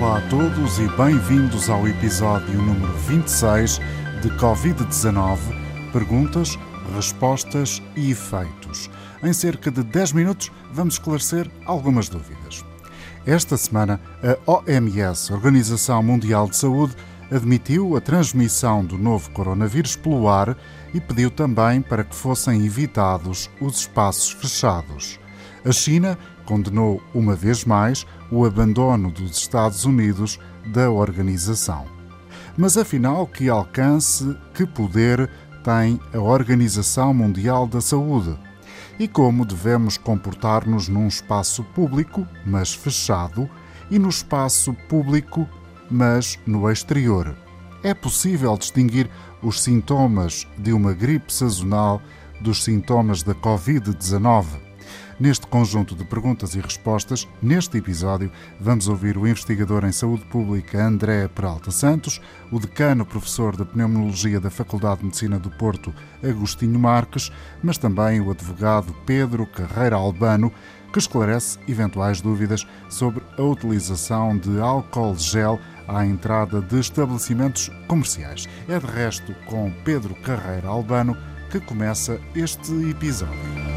Olá a todos e bem-vindos ao episódio número 26 de Covid-19 Perguntas, Respostas e Efeitos. Em cerca de 10 minutos vamos esclarecer algumas dúvidas. Esta semana, a OMS, Organização Mundial de Saúde, admitiu a transmissão do novo coronavírus pelo ar e pediu também para que fossem evitados os espaços fechados. A China condenou uma vez mais o abandono dos Estados Unidos da organização. Mas afinal, que alcance, que poder tem a Organização Mundial da Saúde? E como devemos comportar-nos num espaço público, mas fechado, e no espaço público, mas no exterior? É possível distinguir os sintomas de uma gripe sazonal dos sintomas da Covid-19? Neste conjunto de perguntas e respostas, neste episódio, vamos ouvir o investigador em saúde pública André Peralta Santos, o decano professor de pneumologia da Faculdade de Medicina do Porto, Agostinho Marques, mas também o advogado Pedro Carreira Albano, que esclarece eventuais dúvidas sobre a utilização de álcool gel à entrada de estabelecimentos comerciais. É de resto com Pedro Carreira Albano que começa este episódio.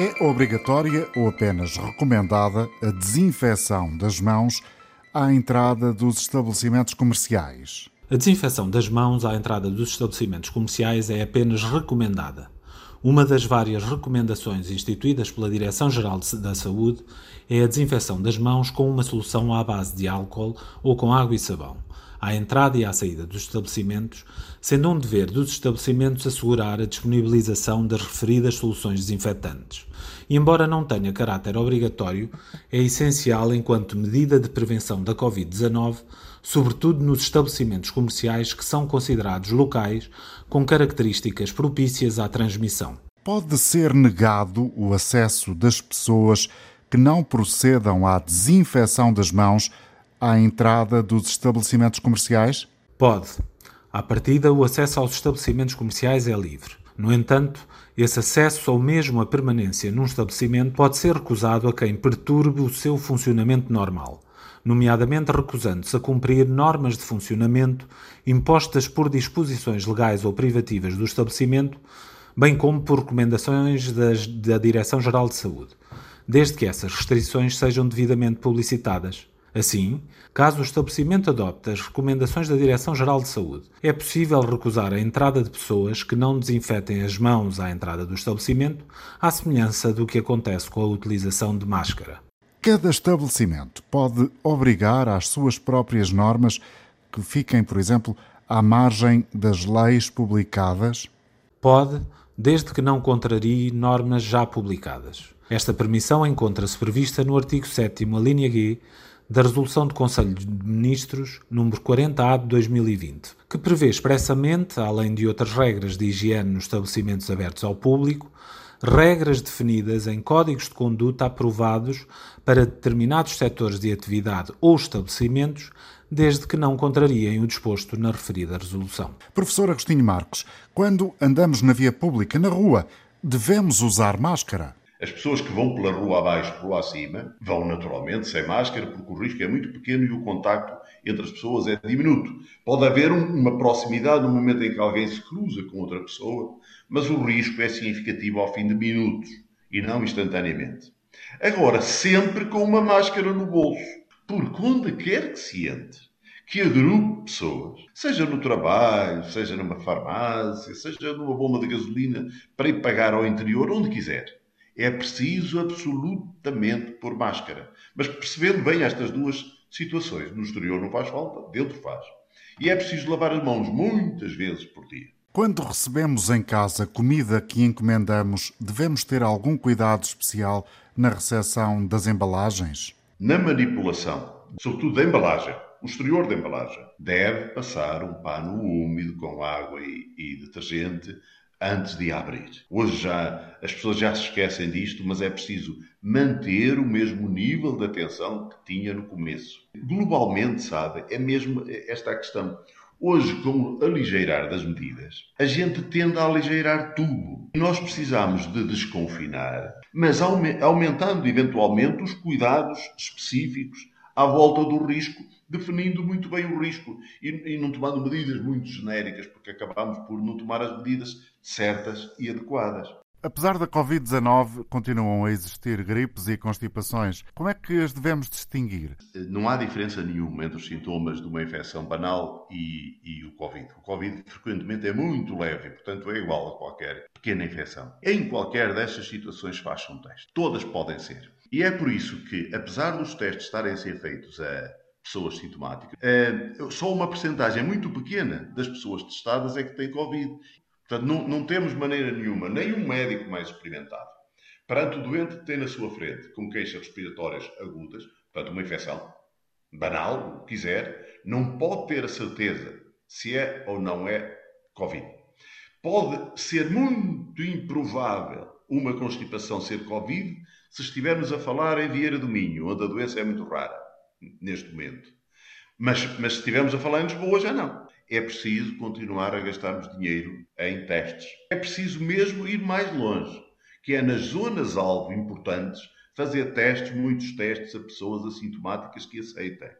É obrigatória ou apenas recomendada a desinfecção das mãos à entrada dos estabelecimentos comerciais? A desinfecção das mãos à entrada dos estabelecimentos comerciais é apenas recomendada. Uma das várias recomendações instituídas pela Direção-Geral da Saúde é a desinfecção das mãos com uma solução à base de álcool ou com água e sabão à entrada e à saída dos estabelecimentos, sendo um dever dos estabelecimentos assegurar a disponibilização das referidas soluções desinfetantes. Embora não tenha caráter obrigatório, é essencial enquanto medida de prevenção da Covid-19, sobretudo nos estabelecimentos comerciais que são considerados locais com características propícias à transmissão. Pode ser negado o acesso das pessoas que não procedam à desinfecção das mãos à entrada dos estabelecimentos comerciais? Pode. À partida, o acesso aos estabelecimentos comerciais é livre. No entanto, esse acesso ou mesmo a permanência num estabelecimento pode ser recusado a quem perturbe o seu funcionamento normal, nomeadamente recusando-se a cumprir normas de funcionamento impostas por disposições legais ou privativas do estabelecimento, bem como por recomendações das, da Direção-Geral de Saúde, desde que essas restrições sejam devidamente publicitadas. Assim, caso o estabelecimento adopte as recomendações da Direção-Geral de Saúde, é possível recusar a entrada de pessoas que não desinfetem as mãos à entrada do estabelecimento, à semelhança do que acontece com a utilização de máscara. Cada estabelecimento pode obrigar às suas próprias normas que fiquem, por exemplo, à margem das leis publicadas? Pode, desde que não contrarie normas já publicadas. Esta permissão encontra-se prevista no artigo 7, a linha G da Resolução do Conselho de Ministros número 40A de 2020, que prevê expressamente, além de outras regras de higiene nos estabelecimentos abertos ao público, regras definidas em códigos de conduta aprovados para determinados setores de atividade ou estabelecimentos, desde que não contrariem o disposto na referida resolução. Professor Agostinho Marques, quando andamos na via pública, na rua, devemos usar máscara? As pessoas que vão pela rua abaixo, por lá acima, vão naturalmente sem máscara, porque o risco é muito pequeno e o contacto entre as pessoas é diminuto. Pode haver uma proximidade no momento em que alguém se cruza com outra pessoa, mas o risco é significativo ao fim de minutos e não instantaneamente. Agora, sempre com uma máscara no bolso, porque onde quer que se entre, que agrupe pessoas, seja no trabalho, seja numa farmácia, seja numa bomba de gasolina, para ir pagar ao interior, onde quiser é preciso absolutamente pôr máscara. Mas percebendo bem estas duas situações, no exterior não faz falta, dentro faz. E é preciso lavar as mãos muitas vezes por dia. Quando recebemos em casa comida que encomendamos, devemos ter algum cuidado especial na recepção das embalagens? Na manipulação, sobretudo da embalagem, o exterior da embalagem, deve passar um pano úmido com água e, e detergente antes de abrir. Hoje já as pessoas já se esquecem disto, mas é preciso manter o mesmo nível de atenção que tinha no começo. Globalmente, sabe, é mesmo esta a questão. Hoje, com o aligeirar das medidas, a gente tende a aligeirar tudo. Nós precisamos de desconfinar, mas aumentando eventualmente os cuidados específicos à volta do risco, definindo muito bem o risco e, e não tomando medidas muito genéricas, porque acabamos por não tomar as medidas certas e adequadas. Apesar da Covid-19, continuam a existir gripes e constipações. Como é que as devemos distinguir? Não há diferença nenhuma entre os sintomas de uma infecção banal e, e o Covid. O Covid, frequentemente, é muito leve, portanto, é igual a qualquer pequena infecção. Em qualquer destas situações, faça um teste. Todas podem ser. E é por isso que, apesar dos testes estarem a ser feitos a pessoas sintomáticas, é, só uma percentagem muito pequena das pessoas testadas é que tem Covid. Portanto, não, não temos maneira nenhuma, nem um médico mais experimentado, perante o doente que tem na sua frente com queixas respiratórias agudas, portanto, uma infecção banal, o que quiser, não pode ter a certeza se é ou não é Covid. Pode ser muito improvável uma constipação ser Covid se estivermos a falar em Vieira do Minho, onde a doença é muito rara, neste momento. Mas, mas se estivermos a falar em Lisboa, já não é preciso continuar a gastarmos dinheiro em testes. É preciso mesmo ir mais longe, que é nas zonas-alvo importantes fazer testes, muitos testes a pessoas assintomáticas que aceitem.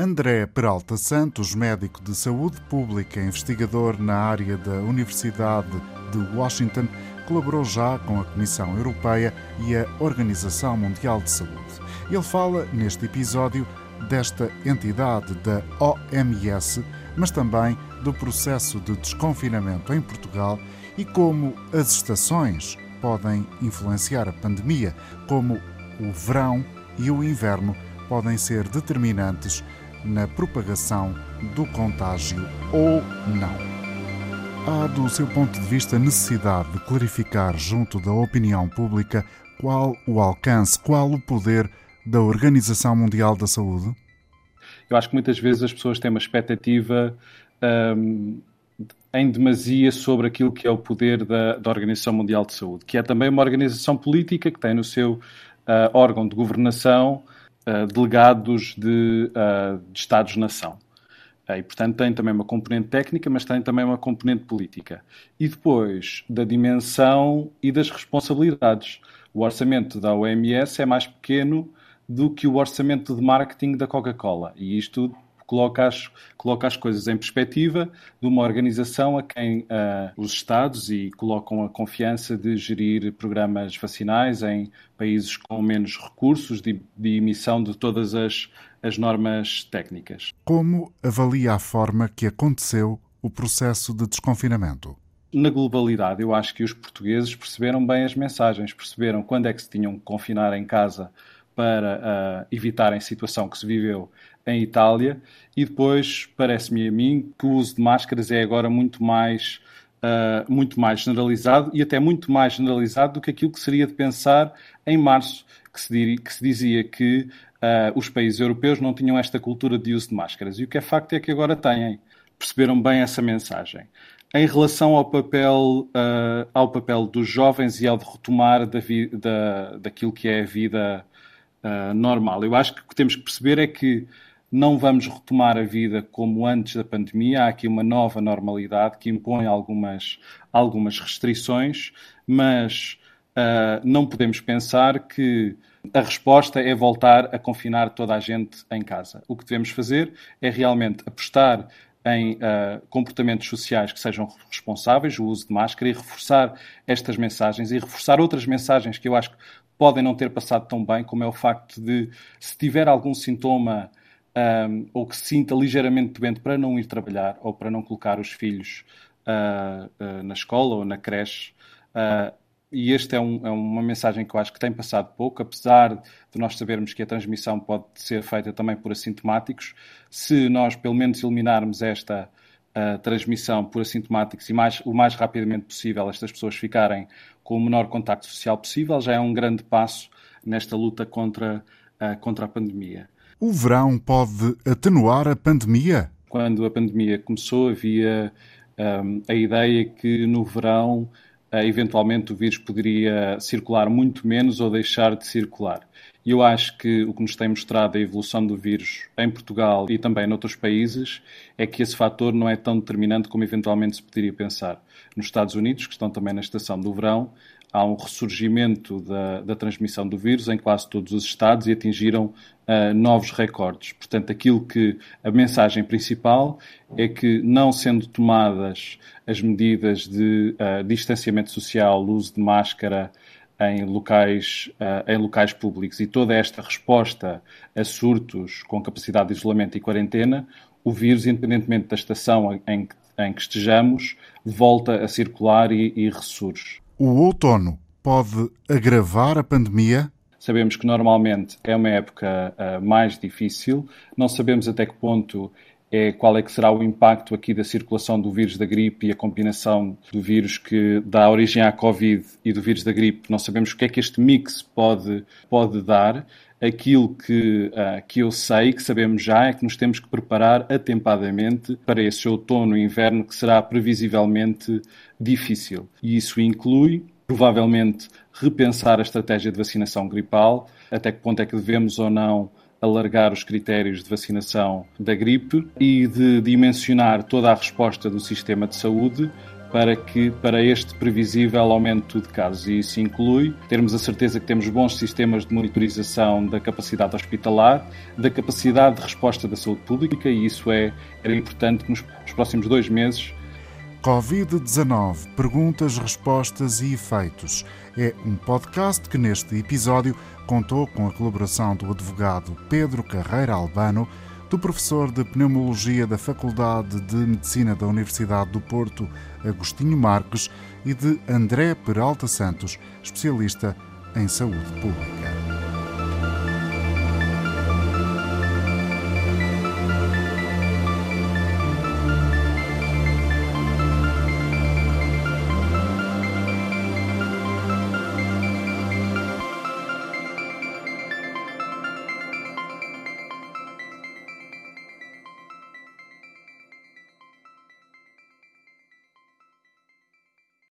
André Peralta Santos, médico de saúde pública, investigador na área da Universidade de Washington, colaborou já com a Comissão Europeia e a Organização Mundial de Saúde. Ele fala, neste episódio, desta entidade da OMS mas também do processo de desconfinamento em Portugal e como as estações podem influenciar a pandemia, como o verão e o inverno podem ser determinantes na propagação do contágio ou não. Há, do seu ponto de vista, necessidade de clarificar junto da opinião pública qual o alcance, qual o poder da Organização Mundial da Saúde? eu acho que muitas vezes as pessoas têm uma expectativa um, em demasia sobre aquilo que é o poder da, da, Organização Mundial de Saúde, que é também uma organização política que tem no seu uh, órgão de governação uh, delegados de, uh, de Estados-nação. E, portanto, tem também uma componente técnica, mas tem também uma componente política. E depois, da dimensão e das responsabilidades. O orçamento da OMS é mais pequeno do que o orçamento de marketing da Coca-Cola. E isto coloca as, coloca as coisas em perspectiva de uma organização a quem uh, os Estados e colocam a confiança de gerir programas vacinais em países com menos recursos de, de emissão de todas as, as normas técnicas. Como avalia a forma que aconteceu o processo de desconfinamento? Na globalidade, eu acho que os portugueses perceberam bem as mensagens, perceberam quando é que se tinham que confinar em casa para uh, evitar a situação que se viveu em Itália. E depois, parece-me a mim, que o uso de máscaras é agora muito mais, uh, muito mais generalizado e até muito mais generalizado do que aquilo que seria de pensar em março, que se, que se dizia que uh, os países europeus não tinham esta cultura de uso de máscaras. E o que é facto é que agora têm. Perceberam bem essa mensagem em relação ao papel, uh, ao papel dos jovens e ao de retomar da, da, daquilo que é a vida normal. Eu acho que o que temos que perceber é que não vamos retomar a vida como antes da pandemia. Há aqui uma nova normalidade que impõe algumas, algumas restrições, mas uh, não podemos pensar que a resposta é voltar a confinar toda a gente em casa. O que devemos fazer é realmente apostar em uh, comportamentos sociais que sejam responsáveis, o uso de máscara e reforçar estas mensagens e reforçar outras mensagens que eu acho que podem não ter passado tão bem, como é o facto de, se tiver algum sintoma um, ou que se sinta ligeiramente doente, para não ir trabalhar ou para não colocar os filhos uh, uh, na escola ou na creche. Uh, e esta é, um, é, uma mensagem que eu acho que tem passado pouco, apesar de nós sabermos que a transmissão pode ser feita também por assintomáticos. Se nós, pelo menos, eliminarmos esta transmissão por assintomáticos e mais, o mais rapidamente possível estas pessoas ficarem com o menor contacto social possível, já é um grande passo nesta luta contra, contra a pandemia. O verão pode atenuar a pandemia? Quando a pandemia começou, havia um, a ideia que no verão eventualmente o vírus poderia circular muito menos ou deixar de circular. E eu acho que o que nos tem mostrado a evolução do vírus em Portugal e também noutros países é que esse fator não é tão determinante como eventualmente se poderia pensar. Nos Estados Unidos, que estão também na estação do verão, há um ressurgimento da, da transmissão do vírus em quase todos os estados e atingiram uh, novos recordes. Portanto, aquilo que a mensagem principal é que, não sendo tomadas as medidas de uh, distanciamento social, uso de máscara, em locais, uh, em locais públicos e toda esta resposta a surtos com capacidade de isolamento e quarentena, o vírus, independentemente da estação em que, em que estejamos, volta a circular e, e ressurge. O outono pode agravar a pandemia? Sabemos que normalmente é uma época uh, mais difícil, não sabemos até que ponto é qual é que será o impacto aqui da circulação do vírus da gripe e a combinação do vírus que dá origem à Covid e do vírus da gripe. Não sabemos o que é que este mix pode, pode dar. Aquilo que, uh, que eu sei, que sabemos já, é que nos temos que preparar atempadamente para esse outono e inverno que será previsivelmente difícil. E isso inclui, provavelmente, repensar a estratégia de vacinação gripal, até que ponto é que devemos ou não alargar os critérios de vacinação da gripe e de dimensionar toda a resposta do sistema de saúde para que para este previsível aumento de casos. E isso inclui termos a certeza que temos bons sistemas de monitorização da capacidade hospitalar, da capacidade de resposta da saúde pública e isso é era importante que nos, nos próximos dois meses Covid-19 Perguntas, Respostas e Efeitos. É um podcast que, neste episódio, contou com a colaboração do advogado Pedro Carreira Albano, do professor de Pneumologia da Faculdade de Medicina da Universidade do Porto, Agostinho Marques, e de André Peralta Santos, especialista em saúde pública.